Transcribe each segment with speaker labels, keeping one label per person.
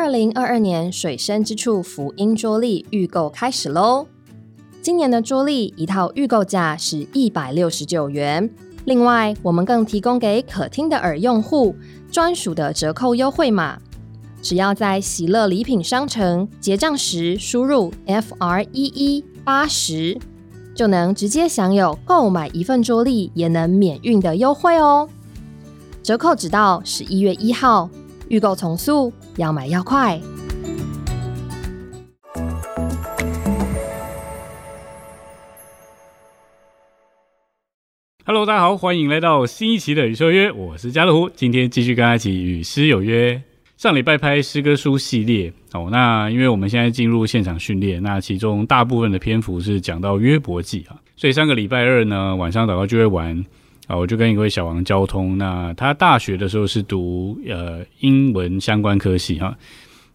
Speaker 1: 二零二二年水深之处福音桌历预购开始喽！今年的桌历一套预购价是一百六十九元，另外我们更提供给可听的耳用户专属的折扣优惠码，只要在喜乐礼品商城结账时输入 F R 一一八十，就能直接享有购买一份桌历也能免运的优惠哦！折扣只到十一月一号，预购从速，要买要快。
Speaker 2: Hello，大家好，欢迎来到新一期的《与诗有约》，我是家乐福，今天继续跟大家一起与诗有约。上礼拜拍诗歌书系列哦，那因为我们现在进入现场训练，那其中大部分的篇幅是讲到约伯记啊，所以上个礼拜二呢晚上祷告就会玩啊，我就跟一位小王交通。那他大学的时候是读呃英文相关科系哈，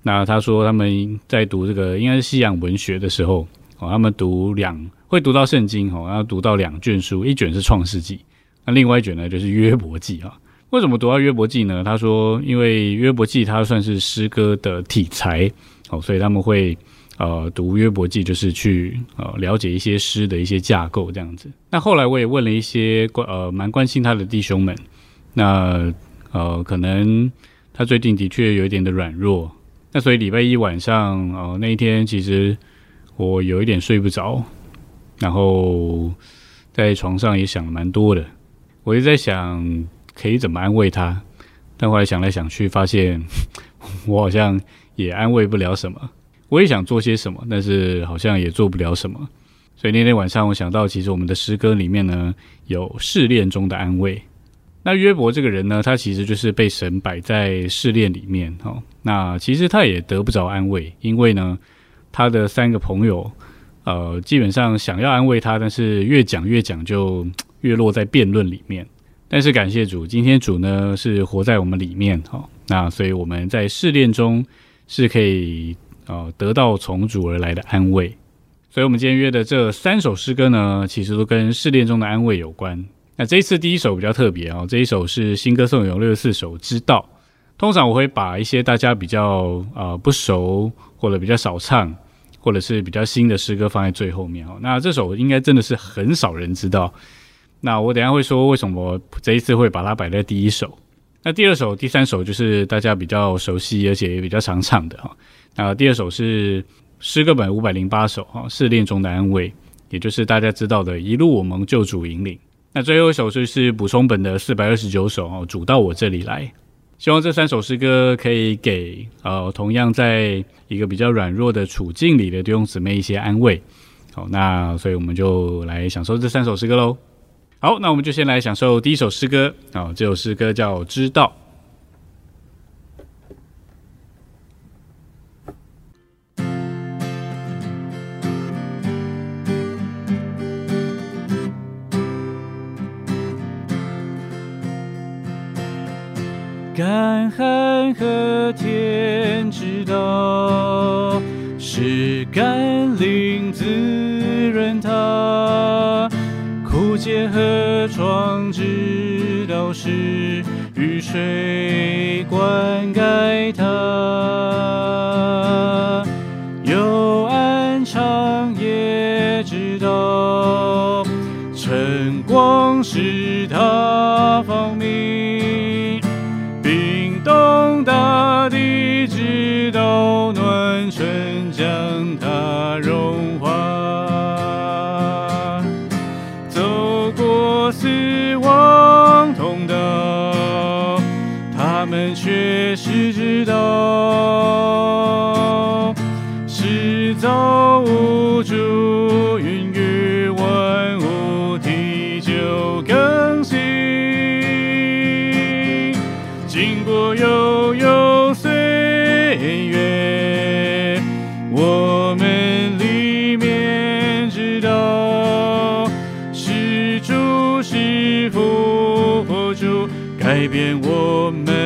Speaker 2: 那他说他们在读这个应该是西洋文学的时候哦，他们读两。会读到圣经哦，然后读到两卷书，一卷是创世纪，那另外一卷呢就是约伯记啊。为什么读到约伯记呢？他说，因为约伯记它算是诗歌的题材哦，所以他们会呃读约伯记，就是去呃了解一些诗的一些架构这样子。那后来我也问了一些关呃蛮关心他的弟兄们，那呃可能他最近的确有一点的软弱，那所以礼拜一晚上哦那一天其实我有一点睡不着。然后在床上也想了蛮多的，我就在想可以怎么安慰他，但后来想来想去，发现我好像也安慰不了什么。我也想做些什么，但是好像也做不了什么。所以那天晚上，我想到其实我们的诗歌里面呢有试炼中的安慰。那约伯这个人呢，他其实就是被神摆在试炼里面哦。那其实他也得不着安慰，因为呢他的三个朋友。呃，基本上想要安慰他，但是越讲越讲就越落在辩论里面。但是感谢主，今天主呢是活在我们里面，哈，那所以我们在试炼中是可以哦得到从主而来的安慰。所以我们今天约的这三首诗歌呢，其实都跟试炼中的安慰有关。那这一次第一首比较特别啊，这一首是新歌颂咏六十四首知道。通常我会把一些大家比较啊不熟或者比较少唱。或者是比较新的诗歌放在最后面哦，那这首应该真的是很少人知道。那我等下会说为什么这一次会把它摆在第一首。那第二首、第三首就是大家比较熟悉而且也比较常唱的哈。那第二首是诗歌本五百零八首哈，试炼中的安慰，也就是大家知道的一路我蒙救主引领。那最后一首就是补充本的四百二十九首哦，主到我这里来。希望这三首诗歌可以给呃同样在一个比较软弱的处境里的弟兄姊妹一些安慰。好，那所以我们就来享受这三首诗歌喽。好，那我们就先来享受第一首诗歌。好，这首诗歌叫《知道》。干旱和天知道，是甘霖滋润它；枯竭河床知道是雨水灌溉改变我们。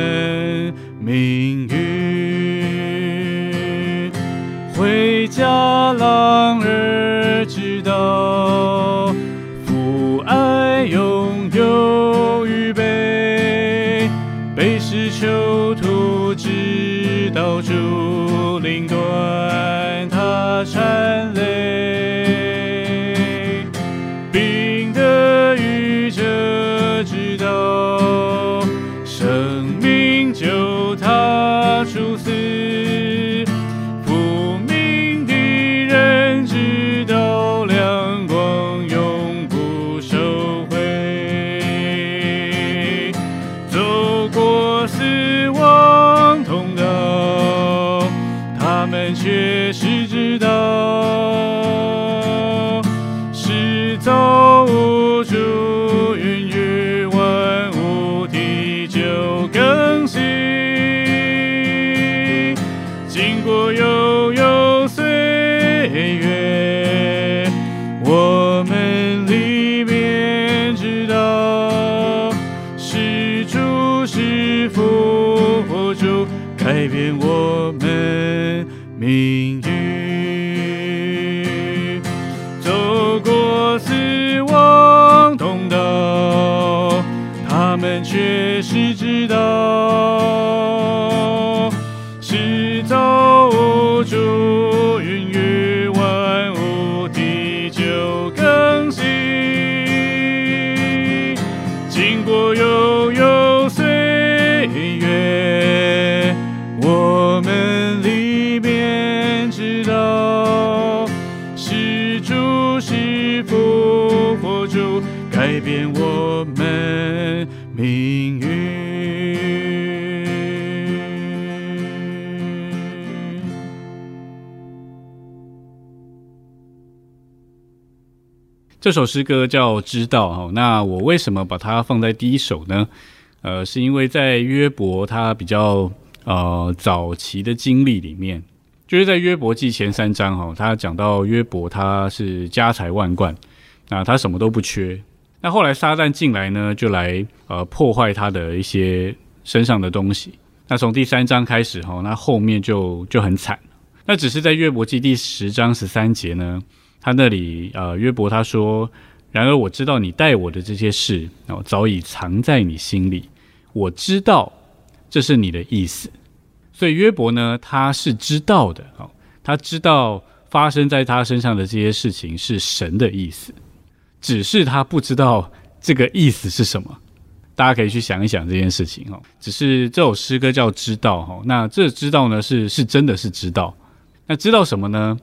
Speaker 2: 这首诗歌叫《知道》哈，那我为什么把它放在第一首呢？呃，是因为在约伯他比较呃早期的经历里面，就是在约伯记前三章哈，他讲到约伯他是家财万贯，那他什么都不缺。那后来撒旦进来呢，就来呃破坏他的一些身上的东西。那从第三章开始哈，那后面就就很惨。那只是在约伯记第十章十三节呢，他那里呃约伯他说：“然而我知道你待我的这些事哦，早已藏在你心里，我知道这是你的意思。”所以约伯呢，他是知道的哦，他知道发生在他身上的这些事情是神的意思，只是他不知道这个意思是什么。大家可以去想一想这件事情哦。只是这首诗歌叫知道哈，那这知道呢是是真的是知道，那知道什么呢？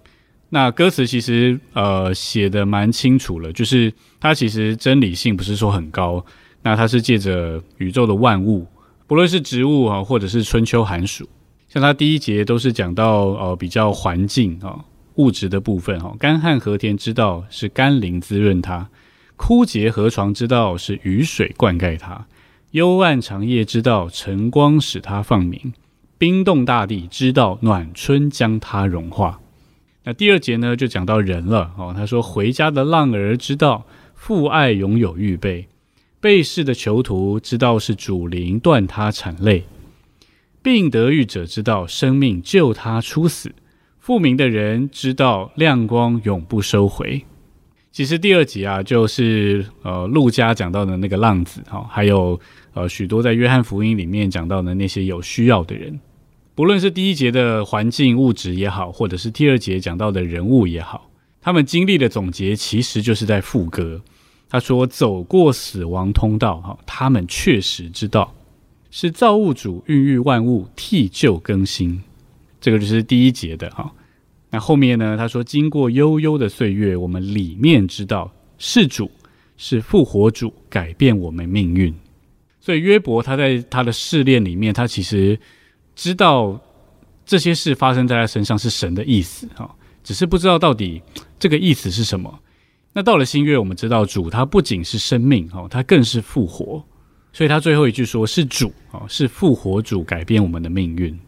Speaker 2: 那歌词其实呃写的蛮清楚了，就是它其实真理性不是说很高，那它是借着宇宙的万物，不论是植物啊，或者是春秋寒暑，像它第一节都是讲到呃比较环境啊物质的部分哈，干旱和田之道是甘霖滋润它，枯竭河床之道是雨水灌溉它，幽暗长夜之道晨光使它放明，冰冻大地之道暖春将它融化。那第二节呢，就讲到人了哦。他说：“回家的浪儿知道父爱拥有预备，被试的囚徒知道是主灵断他产泪，病得愈者知道生命救他出死，复明的人知道亮光永不收回。”其实第二集啊，就是呃，路加讲到的那个浪子哈，还有呃许多在约翰福音里面讲到的那些有需要的人。不论是第一节的环境物质也好，或者是第二节讲到的人物也好，他们经历的总结其实就是在副歌。他说：“走过死亡通道，哈，他们确实知道是造物主孕育万物，替旧更新。”这个就是第一节的哈。那后面呢？他说：“经过悠悠的岁月，我们里面知道是主是复活主改变我们命运。”所以约伯他在他的试炼里面，他其实。知道这些事发生在他身上是神的意思哈，只是不知道到底这个意思是什么。那到了新约，我们知道主他不仅是生命哈，他更是复活，所以他最后一句说是主啊，是复活主改变我们的命运。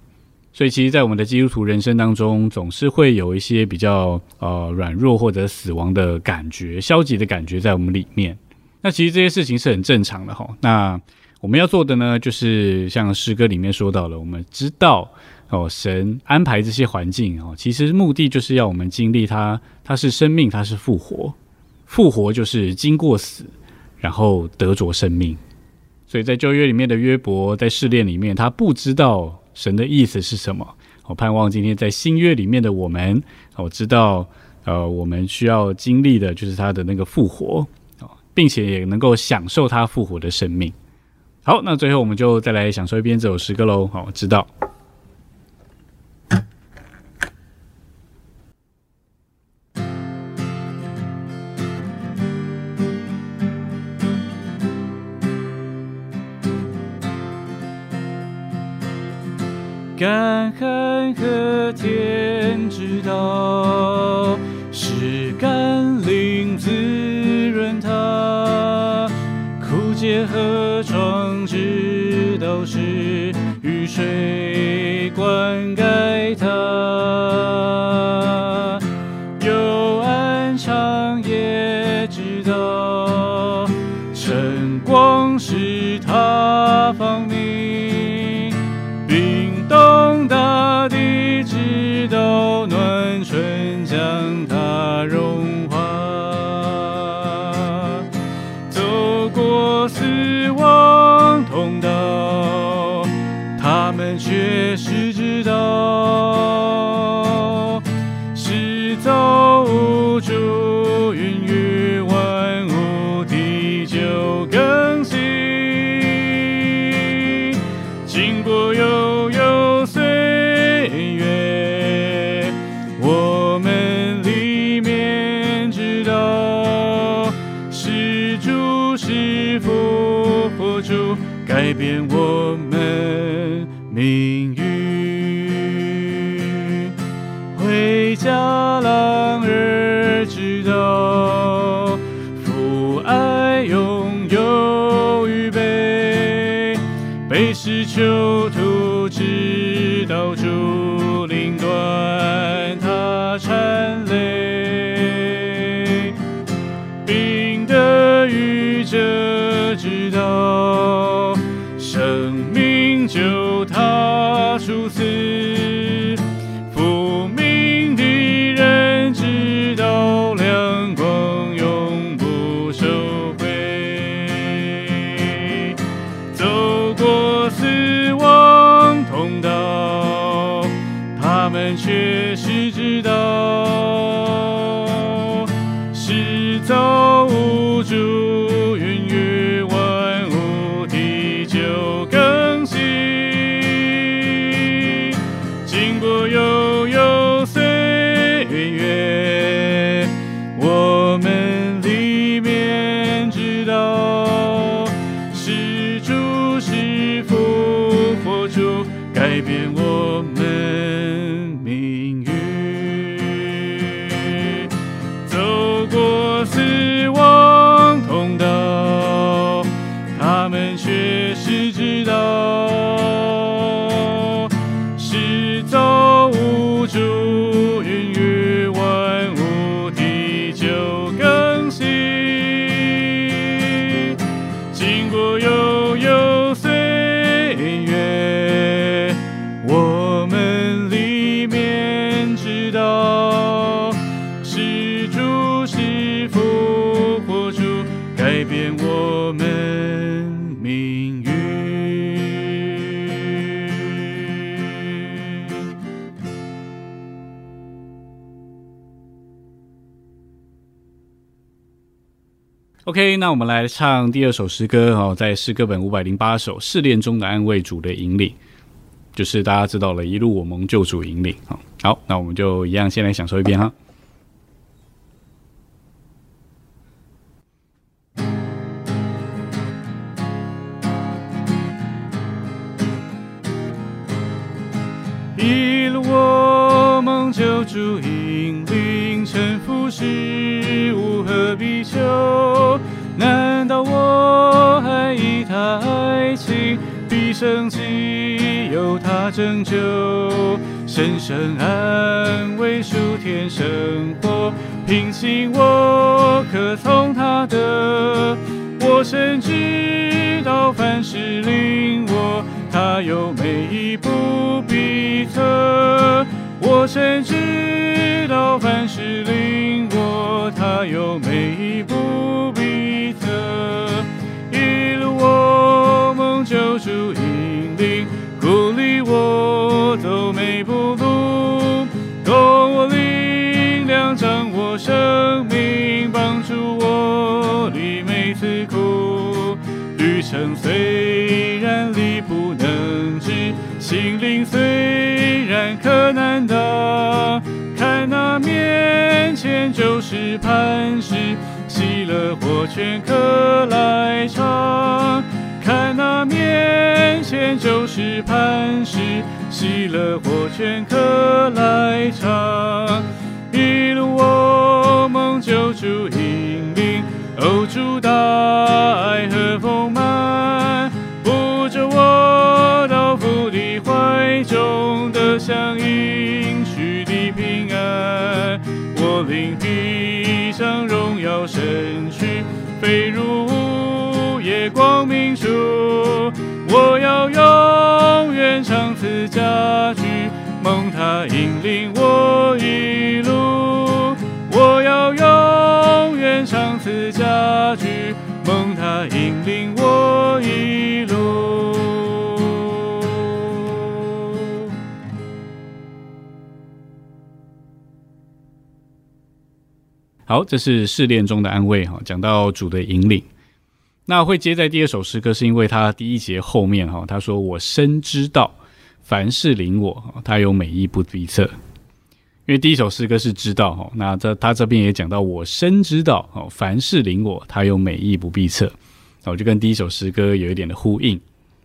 Speaker 2: 所以其实，在我们的基督徒人生当中，总是会有一些比较呃软弱或者死亡的感觉、消极的感觉在我们里面。那其实这些事情是很正常的哈。那我们要做的呢，就是像诗歌里面说到了，我们知道哦，神安排这些环境哦，其实目的就是要我们经历它，它是生命，它是复活，复活就是经过死，然后得着生命。所以在旧约里面的约伯在试炼里面，他不知道神的意思是什么。我盼望今天在新约里面的我们，我知道，呃，我们需要经历的就是他的那个复活，哦，并且也能够享受他复活的生命。好，那最后我们就再来享受一遍这首诗歌喽。好，我知道。干旱和天知道，是甘霖滋润它；枯竭和壮知道是雨水灌溉改变我们。OK，那我们来唱第二首诗歌哦，在诗歌本五百零八首《试炼中的安慰主的引领》，就是大家知道了一路我蒙救主引领好，好，那我们就一样先来享受一遍哈。生机，由他拯救，深深安慰数天生活，平静我可从他的，我深知道凡事令我，他有每一步必测，我深知道凡事令我，他有每一步每步路，供我力量，掌握生命，帮助我离每次苦。旅程虽然力不能支，心灵虽然可难达，看那面前就是磐石，喜乐或全可来尝。看那面前就是磐石，喜乐或镌刻来尝。一路我梦救主引领，欧主大爱和丰满，长此家居，蒙他引领我一路。我要永远长此家居，蒙他引领我一路。好，这是试炼中的安慰哈，讲到主的引领。那会接在第二首诗歌，是因为他第一节后面哈，他说：“我深知道，凡事领我，他有美意不必测。”因为第一首诗歌是知道哈，那这他这边也讲到我深知道哦，凡事领我，他有美意不必测，那我就跟第一首诗歌有一点的呼应。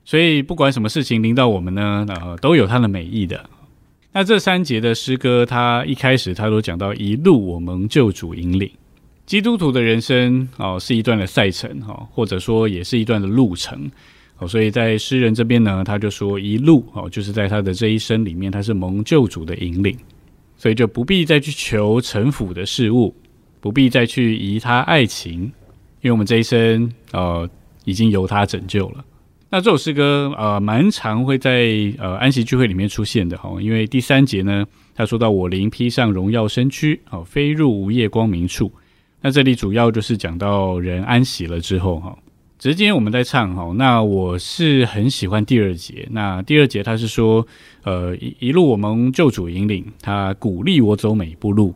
Speaker 2: 所以不管什么事情临到我们呢，呃，都有他的美意的。那这三节的诗歌，他一开始他都讲到一路我们救主引领。基督徒的人生哦，是一段的赛程哈，或者说也是一段的路程所以在诗人这边呢，他就说一路哦，就是在他的这一生里面，他是蒙救主的引领，所以就不必再去求城府的事物，不必再去疑他爱情，因为我们这一生呃已经由他拯救了。那这首诗歌呃蛮常会在呃安息聚会里面出现的哈，因为第三节呢，他说到我灵披上荣耀身躯，哦，飞入无夜光明处。那这里主要就是讲到人安息了之后哈，只是今天我们在唱哈，那我是很喜欢第二节。那第二节他是说，呃一一路我们救主引领，他鼓励我走每一步路，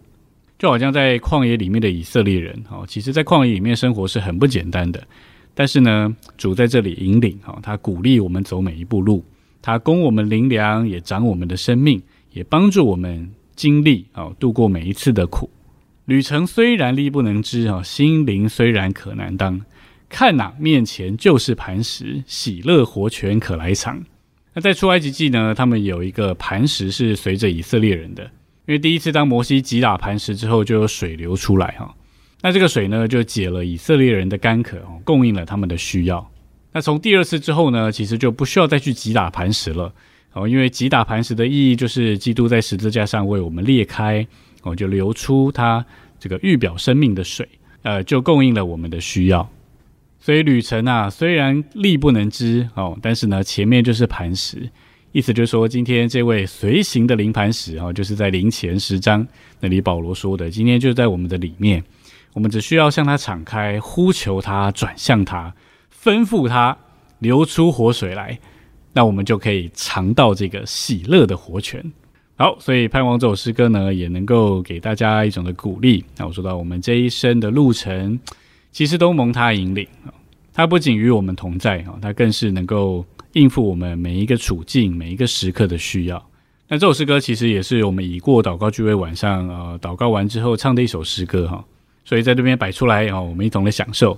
Speaker 2: 就好像在旷野里面的以色列人哈，其实在旷野里面生活是很不简单的，但是呢，主在这里引领哈，他鼓励我们走每一步路，他供我们灵粮，也长我们的生命，也帮助我们经历啊度过每一次的苦。旅程虽然力不能支啊，心灵虽然可难当。看呐，面前就是磐石，喜乐活泉可来尝。那在出埃及记呢，他们有一个磐石是随着以色列人的，因为第一次当摩西击打磐石之后，就有水流出来哈。那这个水呢，就解了以色列人的干渴哦，供应了他们的需要。那从第二次之后呢，其实就不需要再去击打磐石了哦，因为击打磐石的意义就是基督在十字架上为我们裂开。哦，就流出它这个预表生命的水，呃，就供应了我们的需要。所以旅程啊，虽然力不能支哦，但是呢，前面就是磐石，意思就是说，今天这位随行的灵磐石哦，就是在灵前十章那里保罗说的，今天就在我们的里面，我们只需要向他敞开，呼求他，转向他，吩咐他流出活水来，那我们就可以尝到这个喜乐的活泉。好，所以盼望这首诗歌呢，也能够给大家一种的鼓励。那我说到，我们这一生的路程，其实都蒙他引领啊。他不仅与我们同在啊，他更是能够应付我们每一个处境、每一个时刻的需要。那这首诗歌其实也是我们已过祷告聚会晚上呃祷告完之后唱的一首诗歌哈。所以在这边摆出来啊，我们一同的享受。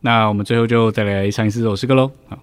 Speaker 2: 那我们最后就再来唱一次这首诗歌喽。好。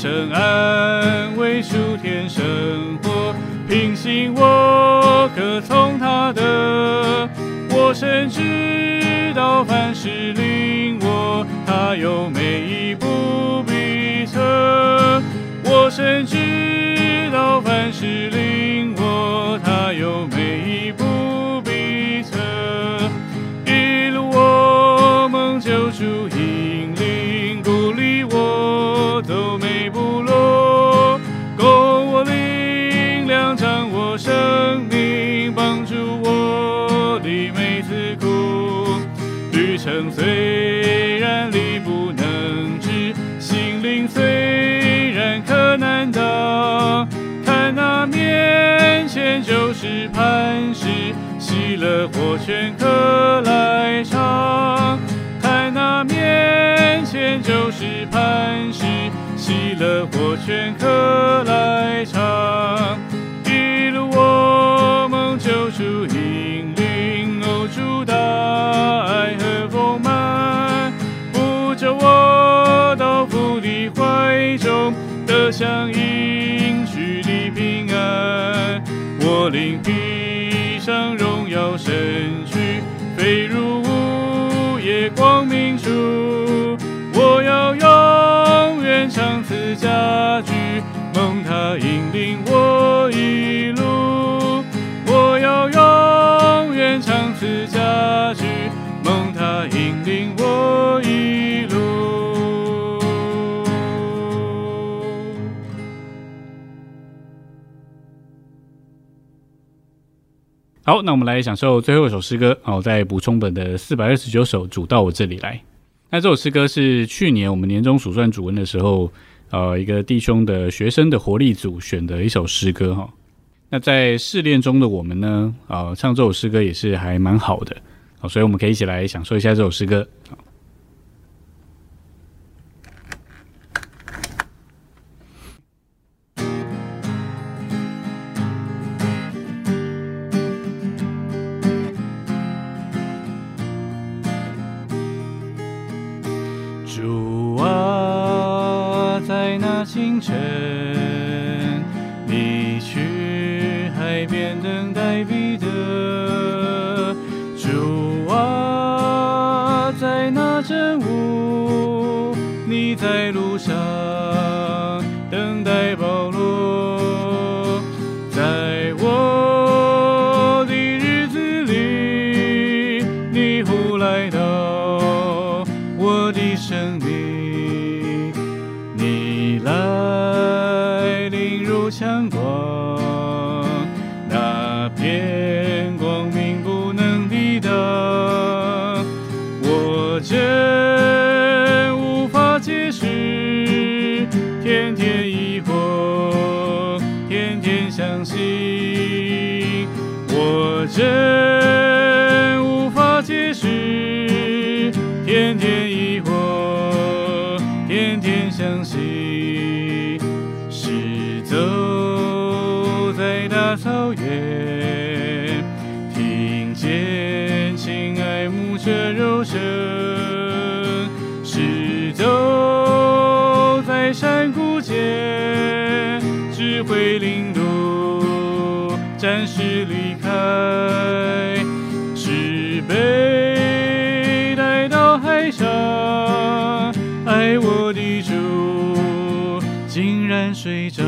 Speaker 2: 深深安慰数天生活，平心我可从他的。我深知道凡事令我，他有每一步必测。我深知道凡事令我，他有。生就是磐石，喜乐火全可来尝。看那面前就是磐石，喜乐火全可来尝。引领我一路。我要永远长此家居，蒙他引领我一路。好，那我们来享受最后一首诗歌。好，在补充本的四百二十九首主到我这里来。那这首诗歌是去年我们年终数算主文的时候，呃，一个弟兄的学生的活力组选的一首诗歌哈。那在试炼中的我们呢，啊、唱这首诗歌也是还蛮好的，好，所以我们可以一起来享受一下这首诗歌。清晨，暂时离开，是被带到海上，爱我的主竟然睡着，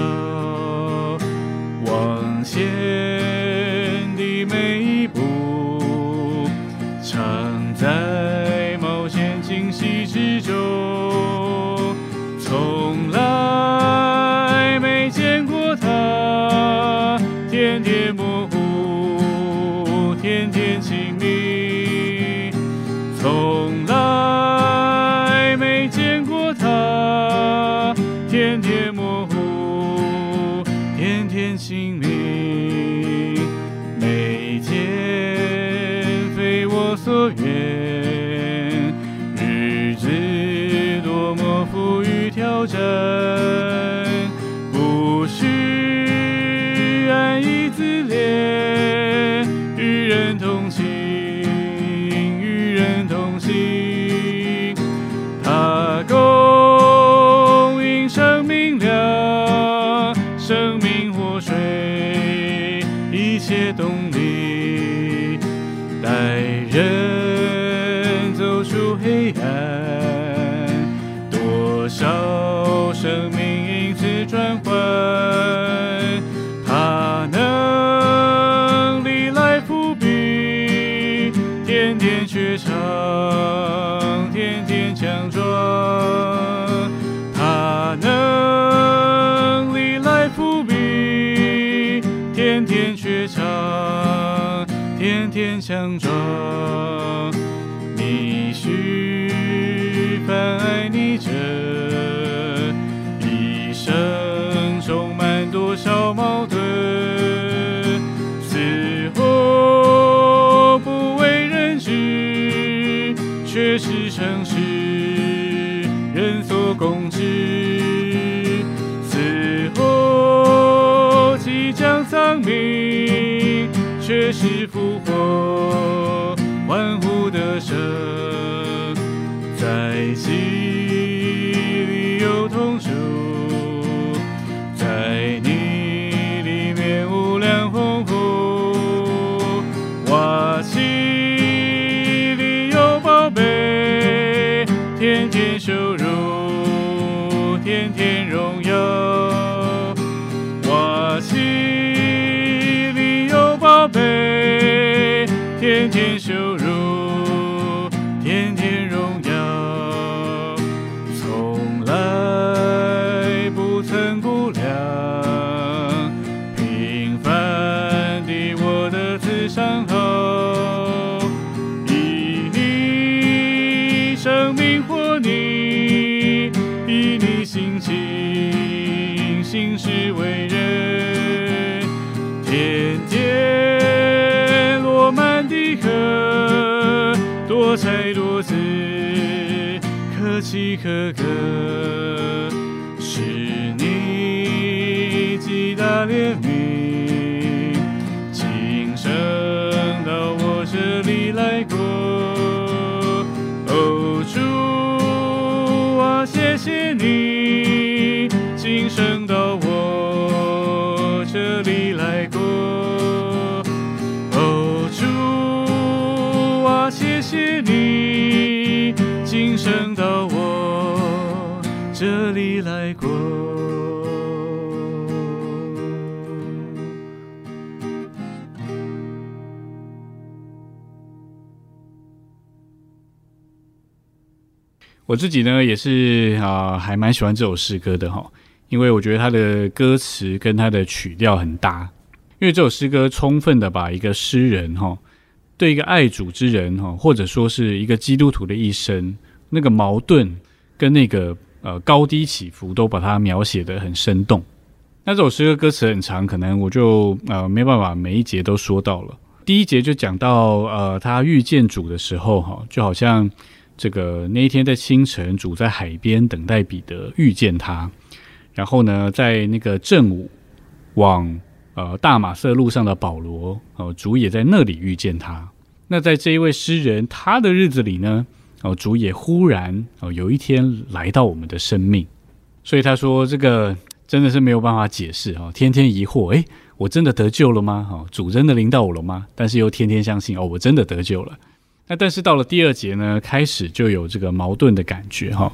Speaker 2: 所愿，日子多么富于挑战，生充满多少矛盾？死后不为人知，却是诚实人所共知。死后即将丧命，却是复活欢呼生命活你，以你心情行事为人，天天落满的河，多彩多姿，可喜可歌，是你极大怜悯，我自己呢也是啊、还蛮喜欢这首诗歌的哈，因为我觉得它的歌词跟它的曲调很搭，因为这首诗歌充分的把一个诗人哈对一个爱主之人哈，或者说是一个基督徒的一生那个矛盾跟那个呃高低起伏都把它描写的很生动。那这首诗歌歌词很长，可能我就呃没办法每一节都说到了。第一节就讲到呃他遇见主的时候哈，就好像。这个那一天在清晨，主在海边等待彼得遇见他，然后呢，在那个正午往呃大马色路上的保罗，哦、主也在那里遇见他。那在这一位诗人他的日子里呢，哦，主也忽然哦有一天来到我们的生命，所以他说这个真的是没有办法解释哦，天天疑惑，诶，我真的得救了吗？哦，主真的临到我了吗？但是又天天相信哦，我真的得救了。那但是到了第二节呢，开始就有这个矛盾的感觉哈。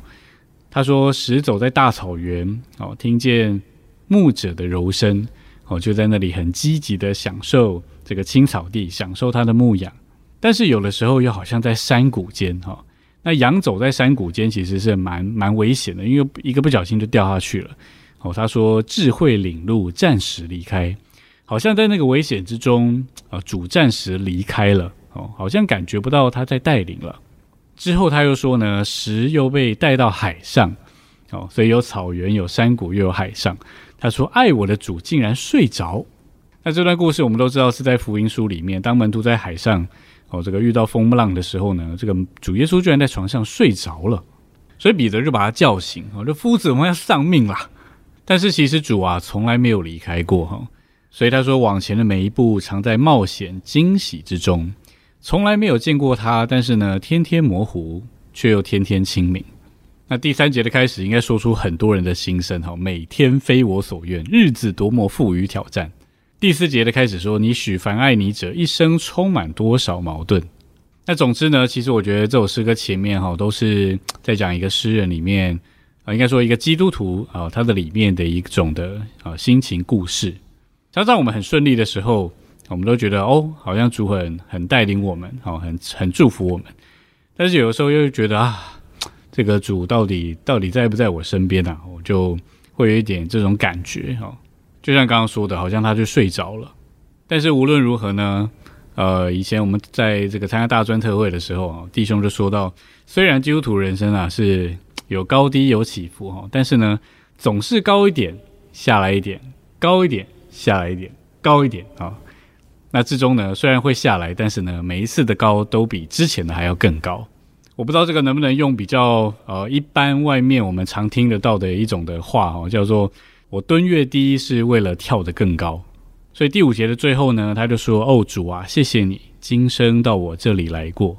Speaker 2: 他说：“时走在大草原，哦，听见牧者的柔声，哦，就在那里很积极的享受这个青草地，享受它的牧养。但是有的时候又好像在山谷间哈。那羊走在山谷间其实是蛮蛮危险的，因为一个不小心就掉下去了。哦，他说智慧领路，暂时离开，好像在那个危险之中，啊，主暂时离开了。”哦，好像感觉不到他在带领了。之后他又说呢，石又被带到海上，哦，所以有草原、有山谷，又有海上。他说：“爱我的主竟然睡着。”那这段故事我们都知道是在福音书里面，当门徒在海上哦，这个遇到风浪的时候呢，这个主耶稣居然在床上睡着了，所以彼得就把他叫醒，哦，这夫子我们要丧命啦。但是其实主啊从来没有离开过哈，所以他说往前的每一步常在冒险惊喜之中。从来没有见过他，但是呢，天天模糊，却又天天清明。那第三节的开始，应该说出很多人的心声哈。每天非我所愿，日子多么富于挑战。第四节的开始说：“你许凡爱你者，一生充满多少矛盾。”那总之呢，其实我觉得这首诗歌前面哈，都是在讲一个诗人里面啊，应该说一个基督徒啊，他的里面的一种的啊心情故事。常常我们很顺利的时候。我们都觉得哦，好像主很很带领我们，好很很祝福我们。但是有的时候又觉得啊，这个主到底到底在不在我身边啊？我就会有一点这种感觉哈。就像刚刚说的，好像他就睡着了。但是无论如何呢，呃，以前我们在这个参加大专特会的时候啊，弟兄就说到，虽然基督徒人生啊是有高低有起伏哈，但是呢，总是高一点下来一点，高一点下来一点，高一点啊。那至终呢，虽然会下来，但是呢，每一次的高都比之前的还要更高。我不知道这个能不能用比较呃一般外面我们常听得到的一种的话哈，叫做我蹲越低是为了跳得更高。所以第五节的最后呢，他就说：“哦主啊，谢谢你今生到我这里来过。”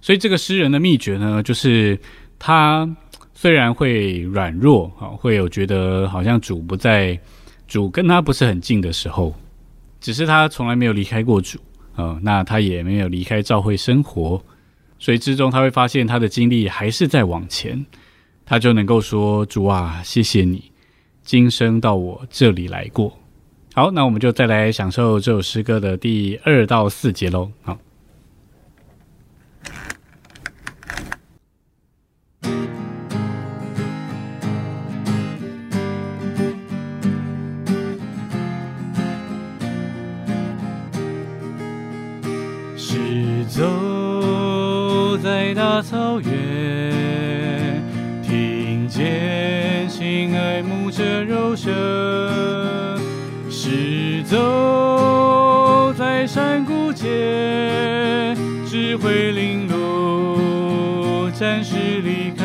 Speaker 2: 所以这个诗人的秘诀呢，就是他虽然会软弱啊，会有觉得好像主不在，主跟他不是很近的时候。只是他从来没有离开过主，呃，那他也没有离开教会生活，所以之中他会发现他的经历还是在往前，他就能够说：“主啊，谢谢你，今生到我这里来过。”好，那我们就再来享受这首诗歌的第二到四节喽。好。是走在山谷间，智慧领路，暂时离开，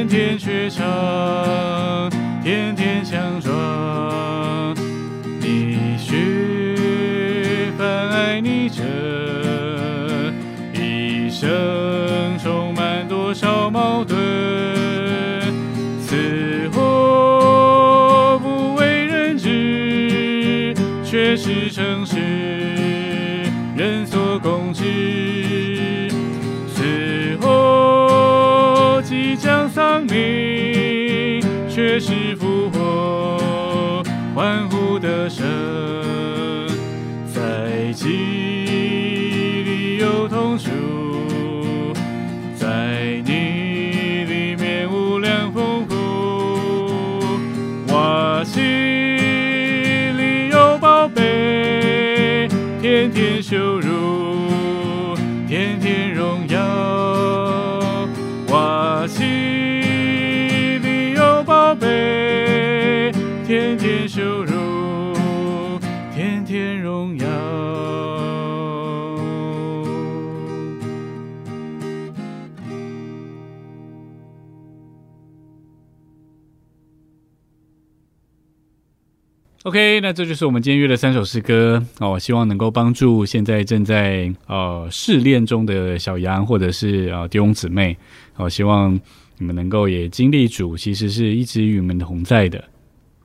Speaker 2: 天天缺场，天天强壮。你学凡爱你者。生充满多少矛盾？此祸不为人知，却是诚实人所共知。生命，却是复活欢呼的声，OK，那这就是我们今天约的三首诗歌哦，希望能够帮助现在正在呃试炼中的小杨或者是呃弟兄姊妹哦，希望你们能够也经历主，其实是一直与你们同在的。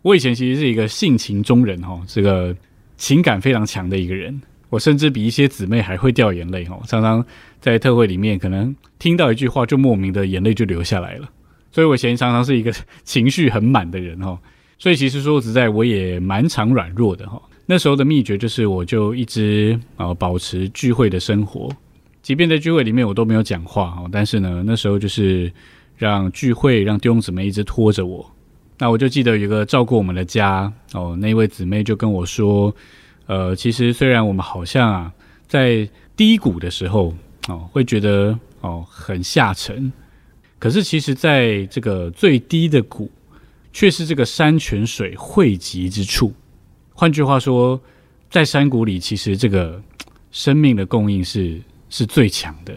Speaker 2: 我以前其实是一个性情中人哈，这个情感非常强的一个人我甚至比一些姊妹还会掉眼泪哈，常常在特会里面可能听到一句话就莫名的眼泪就流下来了。所以我以前常常是一个情绪很满的人哈。所以其实说实在，我也蛮常软弱的哈。那时候的秘诀就是，我就一直啊保持聚会的生活，即便在聚会里面我都没有讲话哈，但是呢，那时候就是让聚会让弟兄姊妹一直拖着我。那我就记得有一个照顾我们的家哦，那位姊妹就跟我说。呃，其实虽然我们好像啊，在低谷的时候哦，会觉得哦很下沉，可是其实在这个最低的谷，却是这个山泉水汇集之处。换句话说，在山谷里，其实这个生命的供应是是最强的。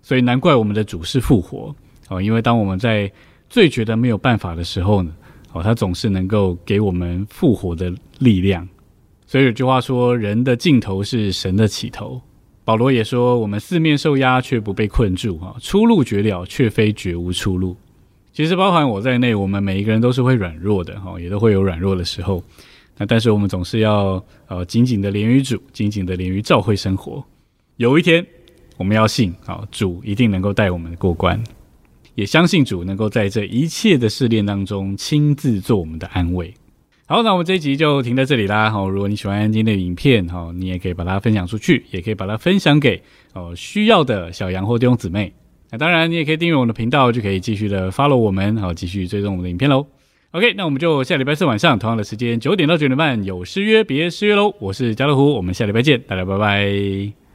Speaker 2: 所以难怪我们的主是复活哦，因为当我们在最觉得没有办法的时候呢，哦，他总是能够给我们复活的力量。所以有句话说：“人的尽头是神的起头。”保罗也说：“我们四面受压却不被困住，哈，出路绝了却非绝无出路。”其实包含我在内，我们每一个人都是会软弱的，哈，也都会有软弱的时候。那但是我们总是要呃紧紧的连于主，紧紧的连于教会生活。有一天我们要信，啊，主一定能够带我们过关，也相信主能够在这一切的试炼当中亲自做我们的安慰。好，那我们这一集就停在这里啦。好，如果你喜欢今天的影片，哈，你也可以把它分享出去，也可以把它分享给哦需要的小羊或弟兄姊妹。那当然，你也可以订阅我们的频道，就可以继续的 follow 我们，好，继续追踪我们的影片喽。OK，那我们就下礼拜四晚上同样的时间九点到九点半有失约别失约喽。我是家乐福，我们下礼拜见，大家拜拜。